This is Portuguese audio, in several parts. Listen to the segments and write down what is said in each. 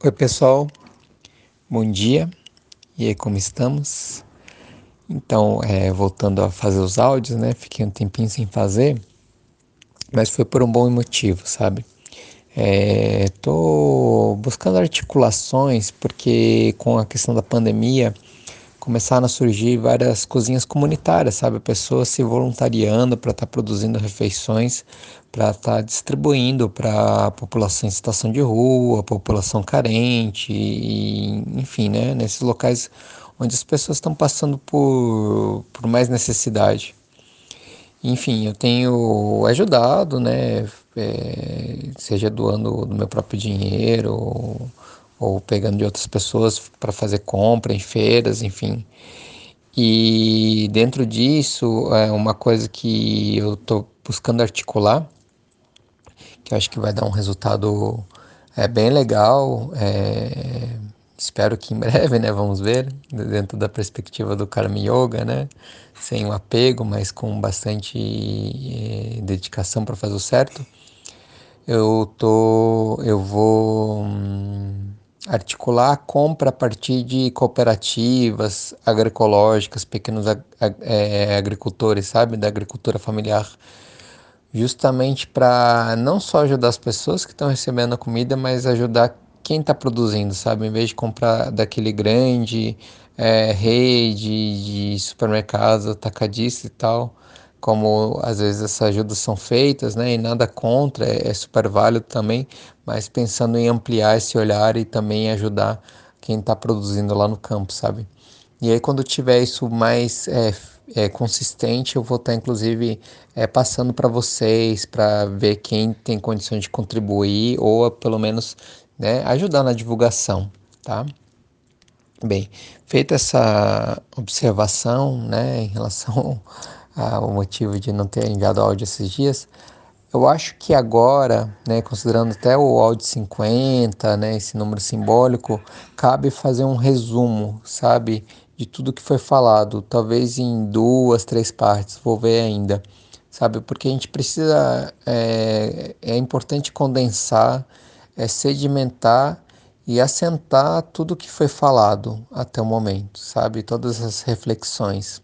Oi, pessoal. Bom dia. E aí, como estamos? Então, é, voltando a fazer os áudios, né? Fiquei um tempinho sem fazer, mas foi por um bom motivo, sabe? É, tô buscando articulações porque com a questão da pandemia começaram a surgir várias cozinhas comunitárias, sabe? Pessoas se voluntariando para estar tá produzindo refeições, para estar tá distribuindo para a população em situação de rua, população carente, e, enfim, né? Nesses locais onde as pessoas estão passando por, por mais necessidade. Enfim, eu tenho ajudado, né? É, seja doando do meu próprio dinheiro, ou, ou pegando de outras pessoas para fazer compra em feiras, enfim. E dentro disso, é uma coisa que eu estou buscando articular, que acho que vai dar um resultado é, bem legal. É, espero que em breve, né? Vamos ver, dentro da perspectiva do Karma Yoga, né? Sem o um apego, mas com bastante é, dedicação para fazer o certo. Eu tô, eu vou hum, articular a compra a partir de cooperativas agroecológicas, pequenos é, agricultores, sabe, da agricultura familiar, justamente para não só ajudar as pessoas que estão recebendo a comida, mas ajudar quem está produzindo, sabe, em vez de comprar daquele grande é, rede de supermercados, atacadista e tal como às vezes essas ajudas são feitas, né? E nada contra, é, é super válido também, mas pensando em ampliar esse olhar e também ajudar quem está produzindo lá no campo, sabe? E aí quando tiver isso mais é, é, consistente, eu vou estar tá, inclusive é, passando para vocês para ver quem tem condições de contribuir ou pelo menos né, ajudar na divulgação, tá? Bem, feita essa observação, né, em relação ah, o motivo de não ter enviado áudio esses dias. Eu acho que agora, né, considerando até o áudio 50, né, esse número simbólico, cabe fazer um resumo, sabe, de tudo que foi falado, talvez em duas, três partes, vou ver ainda, sabe, porque a gente precisa, é, é importante condensar, é, sedimentar e assentar tudo que foi falado até o momento, sabe, todas as reflexões.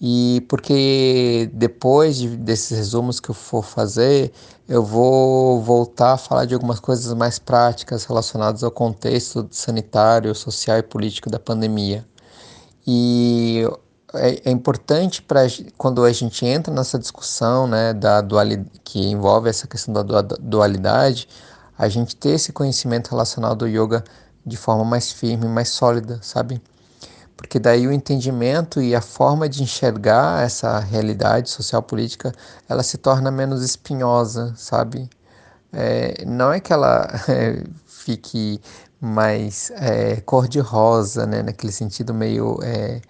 E porque depois de, desses resumos que eu for fazer, eu vou voltar a falar de algumas coisas mais práticas relacionadas ao contexto sanitário, social e político da pandemia. E é, é importante para quando a gente entra nessa discussão, né, da dualidade, que envolve essa questão da dualidade, a gente ter esse conhecimento relacionado ao yoga de forma mais firme, mais sólida, sabe? Porque daí o entendimento e a forma de enxergar essa realidade social política ela se torna menos espinhosa, sabe? É, não é que ela é, fique mais é, cor-de-rosa, né? Naquele sentido meio é,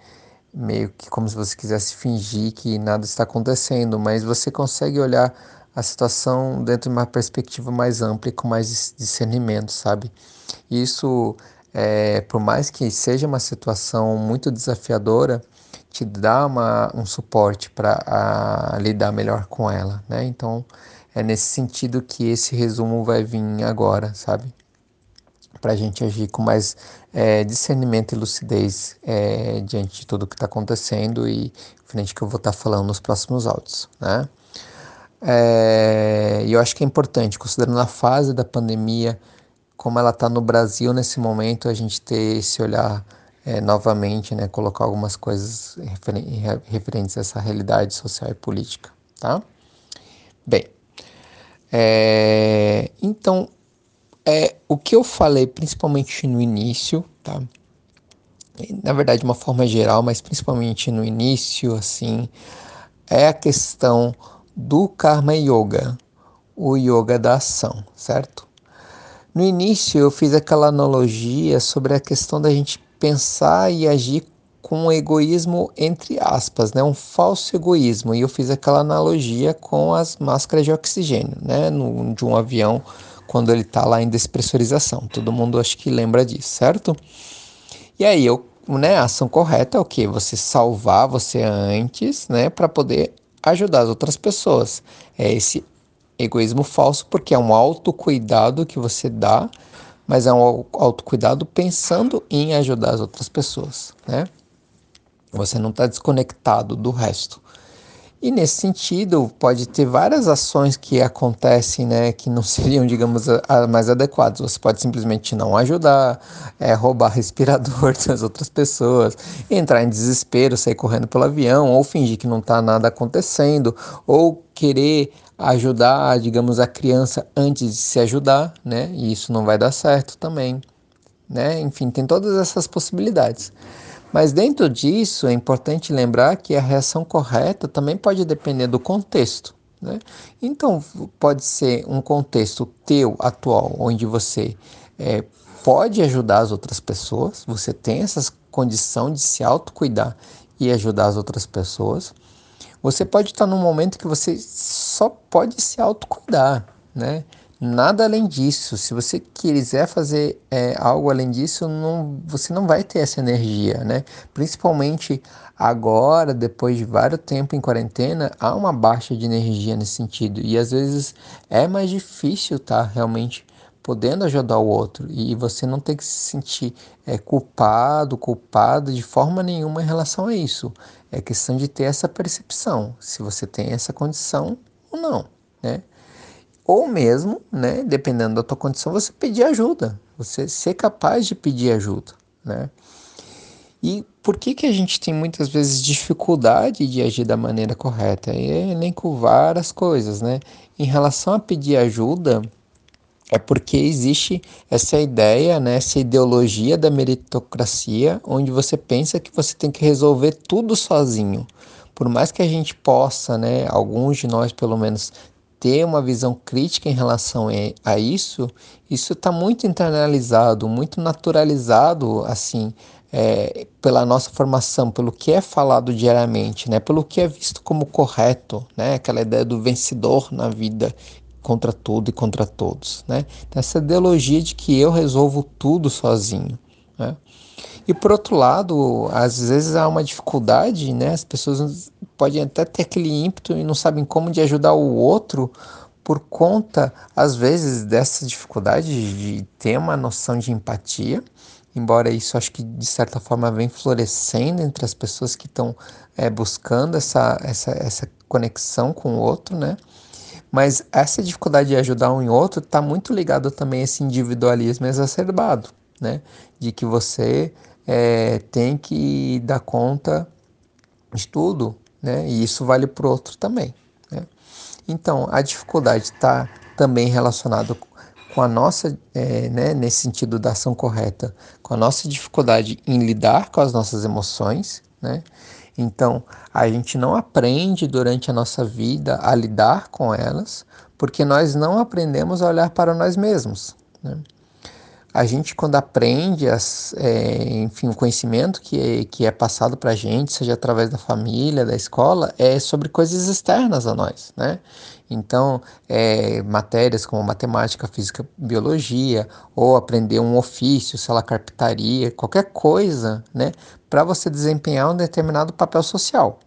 meio que como se você quisesse fingir que nada está acontecendo, mas você consegue olhar a situação dentro de uma perspectiva mais ampla e com mais discernimento, sabe? Isso é, por mais que seja uma situação muito desafiadora, te dá uma, um suporte para lidar melhor com ela, né? Então é nesse sentido que esse resumo vai vir agora, sabe? Para a gente agir com mais é, discernimento e lucidez é, diante de tudo que está acontecendo e frente que eu vou estar tá falando nos próximos áudios, né? É, e eu acho que é importante, considerando a fase da pandemia, como ela está no Brasil nesse momento, a gente ter esse olhar é, novamente, né, colocar algumas coisas referentes a essa realidade social e política, tá? Bem, é, então, é, o que eu falei principalmente no início, tá? Na verdade, de uma forma geral, mas principalmente no início, assim, é a questão do Karma Yoga, o yoga da ação, certo? No início eu fiz aquela analogia sobre a questão da gente pensar e agir com egoísmo entre aspas, né, um falso egoísmo. E eu fiz aquela analogia com as máscaras de oxigênio, né, no, de um avião quando ele está lá em despressurização. Todo mundo acho que lembra disso, certo? E aí eu, né, a ação correta é o que? Você salvar você antes, né, para poder ajudar as outras pessoas. É esse egoísmo falso, porque é um autocuidado que você dá mas é um autocuidado pensando em ajudar as outras pessoas, né? Você não está desconectado do resto. E nesse sentido, pode ter várias ações que acontecem, né, que não seriam, digamos, a, mais adequadas. Você pode simplesmente não ajudar, é, roubar respirador das outras pessoas, entrar em desespero, sair correndo pelo avião, ou fingir que não está nada acontecendo, ou querer ajudar, digamos, a criança antes de se ajudar, né? E isso não vai dar certo também, né? Enfim, tem todas essas possibilidades. Mas dentro disso é importante lembrar que a reação correta também pode depender do contexto. Né? Então, pode ser um contexto teu atual, onde você é, pode ajudar as outras pessoas, você tem essa condição de se autocuidar e ajudar as outras pessoas. Você pode estar num momento que você só pode se autocuidar, né? Nada além disso. Se você quiser fazer é, algo além disso, não, você não vai ter essa energia, né? Principalmente agora, depois de vários tempo em quarentena, há uma baixa de energia nesse sentido. E às vezes é mais difícil estar tá, realmente podendo ajudar o outro. E você não tem que se sentir é, culpado, culpado de forma nenhuma em relação a isso. É questão de ter essa percepção, se você tem essa condição ou não, né? Ou mesmo, né, dependendo da tua condição, você pedir ajuda, você ser capaz de pedir ajuda, né? E por que, que a gente tem muitas vezes dificuldade de agir da maneira correta? Eu elenco várias coisas, né? Em relação a pedir ajuda, é porque existe essa ideia, né, essa ideologia da meritocracia, onde você pensa que você tem que resolver tudo sozinho. Por mais que a gente possa, né, alguns de nós pelo menos, ter uma visão crítica em relação a isso, isso está muito internalizado, muito naturalizado, assim, é, pela nossa formação, pelo que é falado diariamente, né, pelo que é visto como correto, né, aquela ideia do vencedor na vida contra tudo e contra todos, né, então, essa ideologia de que eu resolvo tudo sozinho. E por outro lado, às vezes há uma dificuldade, né? As pessoas podem até ter aquele ímpeto e não sabem como de ajudar o outro por conta, às vezes, dessa dificuldade de ter uma noção de empatia, embora isso acho que de certa forma vem florescendo entre as pessoas que estão é, buscando essa, essa, essa conexão com o outro, né? Mas essa dificuldade de ajudar um e outro está muito ligado também a esse individualismo exacerbado, né? De que você é, tem que dar conta de tudo, né? E isso vale para o outro também. Né? Então, a dificuldade está também relacionada com a nossa, é, né, nesse sentido da ação correta, com a nossa dificuldade em lidar com as nossas emoções, né? Então, a gente não aprende durante a nossa vida a lidar com elas, porque nós não aprendemos a olhar para nós mesmos. Né? A gente quando aprende as, é, enfim o conhecimento que é, que é passado para a gente seja através da família da escola é sobre coisas externas a nós né? Então é, matérias como matemática física biologia ou aprender um ofício sei lá carpintaria qualquer coisa né? Para você desempenhar um determinado papel social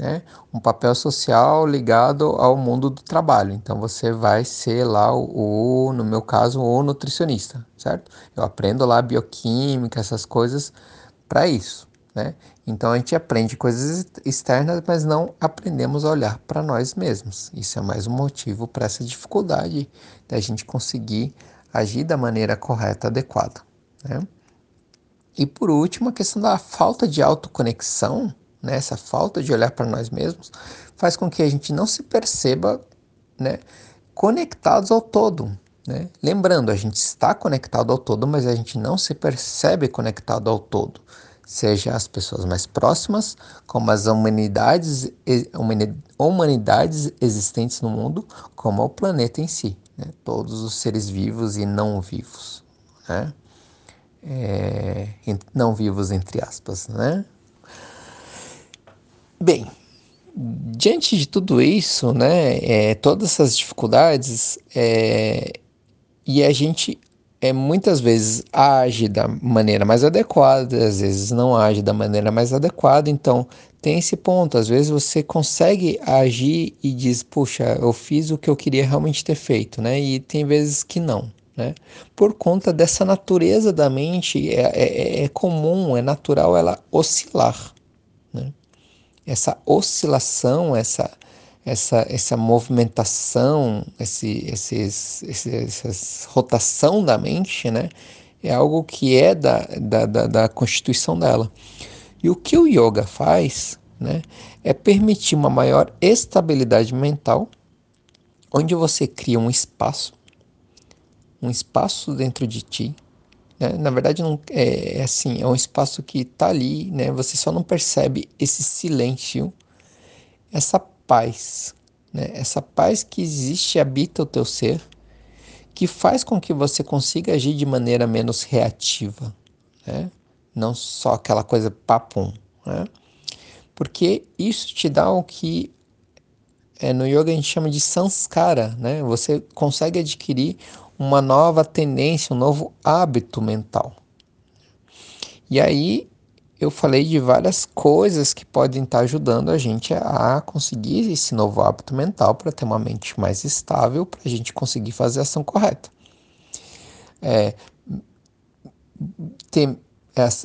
né? um papel social ligado ao mundo do trabalho. Então você vai ser lá o, o, no meu caso, o nutricionista, certo? Eu aprendo lá bioquímica, essas coisas para isso, né? Então a gente aprende coisas externas, mas não aprendemos a olhar para nós mesmos. Isso é mais um motivo para essa dificuldade da gente conseguir agir da maneira correta, adequada, né? E por último, a questão da falta de autoconexão né, essa falta de olhar para nós mesmos, faz com que a gente não se perceba né, conectados ao todo. Né? Lembrando, a gente está conectado ao todo, mas a gente não se percebe conectado ao todo. Seja as pessoas mais próximas, como as humanidades, humanidades existentes no mundo, como o planeta em si. Né? Todos os seres vivos e não vivos. Né? É, não vivos, entre aspas. Né? Bem, diante de tudo isso, né, é, todas essas dificuldades, é, e a gente é, muitas vezes age da maneira mais adequada, às vezes não age da maneira mais adequada, então tem esse ponto. Às vezes você consegue agir e diz, puxa, eu fiz o que eu queria realmente ter feito, né? E tem vezes que não, né? Por conta dessa natureza da mente, é, é, é comum, é natural ela oscilar, né? Essa oscilação, essa, essa, essa movimentação, esse, esses, esses, essa rotação da mente, né? É algo que é da, da, da, da constituição dela. E o que o yoga faz, né? É permitir uma maior estabilidade mental, onde você cria um espaço um espaço dentro de ti. Né? Na verdade, não é, é assim, é um espaço que está ali, né? Você só não percebe esse silêncio, essa paz, né? Essa paz que existe e habita o teu ser, que faz com que você consiga agir de maneira menos reativa, né? Não só aquela coisa papum, né? Porque isso te dá o que é, no yoga a gente chama de sanskara, né? Você consegue adquirir uma nova tendência, um novo hábito mental. E aí eu falei de várias coisas que podem estar ajudando a gente a conseguir esse novo hábito mental para ter uma mente mais estável, para a gente conseguir fazer a ação correta. É, ter,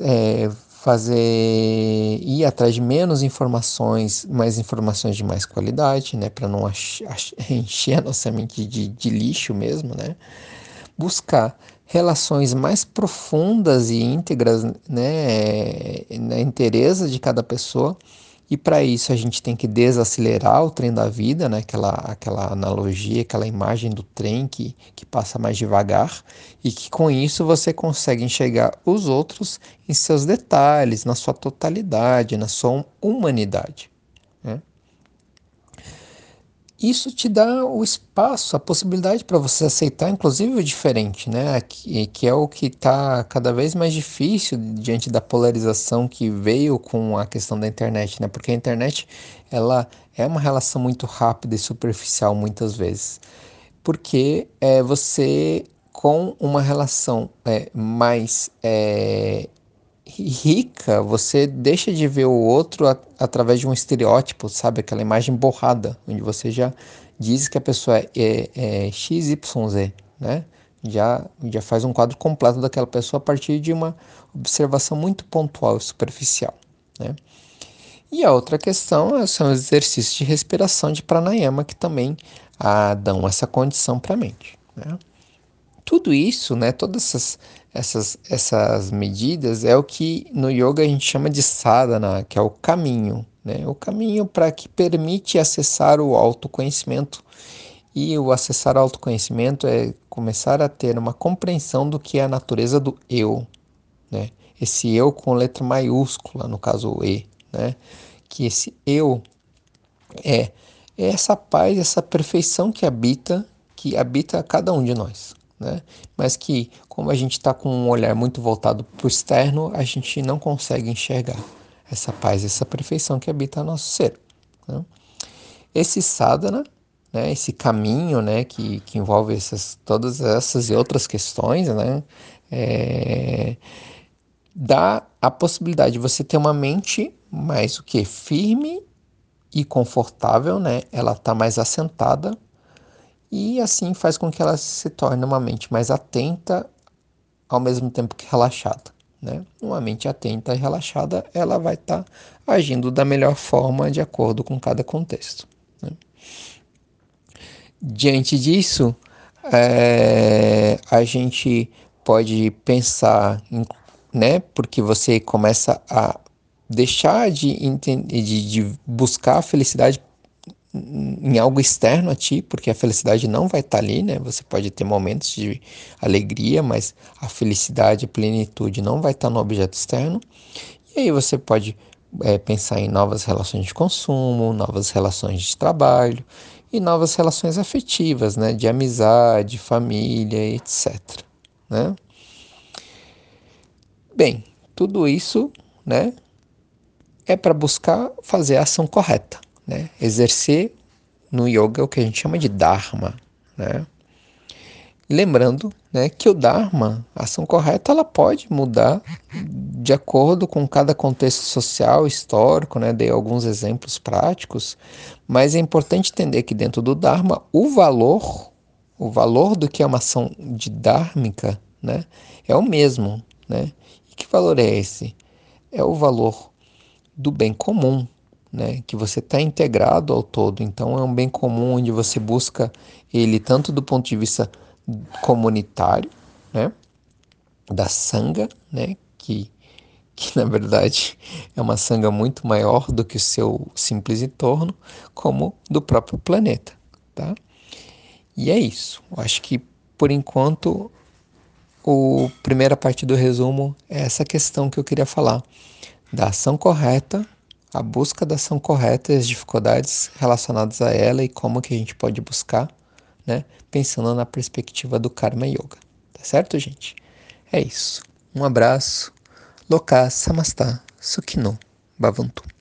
é, fazer ir atrás de menos informações, mais informações de mais qualidade, né, para não encher a nossa mente de, de lixo mesmo, né? Buscar relações mais profundas e íntegras, né, na interesse de cada pessoa e para isso a gente tem que desacelerar o trem da vida, né? aquela, aquela analogia, aquela imagem do trem que, que passa mais devagar, e que com isso você consegue enxergar os outros em seus detalhes, na sua totalidade, na sua humanidade. Isso te dá o espaço, a possibilidade para você aceitar, inclusive, o diferente, né? Que, que é o que está cada vez mais difícil diante da polarização que veio com a questão da internet, né? Porque a internet, ela é uma relação muito rápida e superficial muitas vezes. Porque é, você, com uma relação é, mais é, rica, você deixa de ver o outro a, através de um estereótipo, sabe? Aquela imagem borrada, onde você já diz que a pessoa é, é, é XYZ, né? Já, já faz um quadro completo daquela pessoa a partir de uma observação muito pontual e superficial, né? E a outra questão são os exercícios de respiração de pranayama que também ah, dão essa condição para a mente, né? Tudo isso, né, todas essas, essas, essas medidas é o que no yoga a gente chama de sadhana, que é o caminho, né? O caminho para que permite acessar o autoconhecimento. E o acessar o autoconhecimento é começar a ter uma compreensão do que é a natureza do eu, né? Esse eu com letra maiúscula, no caso o E, né? Que esse eu é, é essa paz, essa perfeição que habita, que habita cada um de nós né? Mas que, como a gente está com um olhar muito voltado para o externo, a gente não consegue enxergar essa paz, essa perfeição que habita nosso ser. Né? Esse sadhana, né, esse caminho, né, que, que envolve essas, todas essas e outras questões, né, é, dá a possibilidade de você ter uma mente mais o que firme e confortável, né? Ela está mais assentada e assim faz com que ela se torne uma mente mais atenta ao mesmo tempo que relaxada. Né? Uma mente atenta e relaxada, ela vai estar tá agindo da melhor forma de acordo com cada contexto. Né? Diante disso, é, a gente pode pensar, em, né, porque você começa a deixar de, de, de buscar a felicidade em algo externo a ti, porque a felicidade não vai estar tá ali, né? Você pode ter momentos de alegria, mas a felicidade, a plenitude não vai estar tá no objeto externo. E aí você pode é, pensar em novas relações de consumo, novas relações de trabalho e novas relações afetivas, né? De amizade, família, etc. Né? Bem, tudo isso, né? É para buscar fazer a ação correta né? Exercer no yoga o que a gente chama de dharma, né? Lembrando, né, que o dharma, a ação correta, ela pode mudar de acordo com cada contexto social, histórico, né? Dei alguns exemplos práticos, mas é importante entender que dentro do dharma o valor, o valor do que é uma ação de né, é o mesmo, né? E que valor é esse? É o valor do bem comum, né, que você está integrado ao todo. Então é um bem comum onde você busca ele tanto do ponto de vista comunitário, né, da sanga, né, que que na verdade é uma sanga muito maior do que o seu simples entorno, como do próprio planeta, tá? E é isso. Eu acho que por enquanto a primeira parte do resumo é essa questão que eu queria falar da ação correta, a busca da ação correta e as dificuldades relacionadas a ela e como que a gente pode buscar, né? Pensando na perspectiva do Karma Yoga. Tá certo, gente? É isso. Um abraço Loka Samasta Sukhino Bhavantu.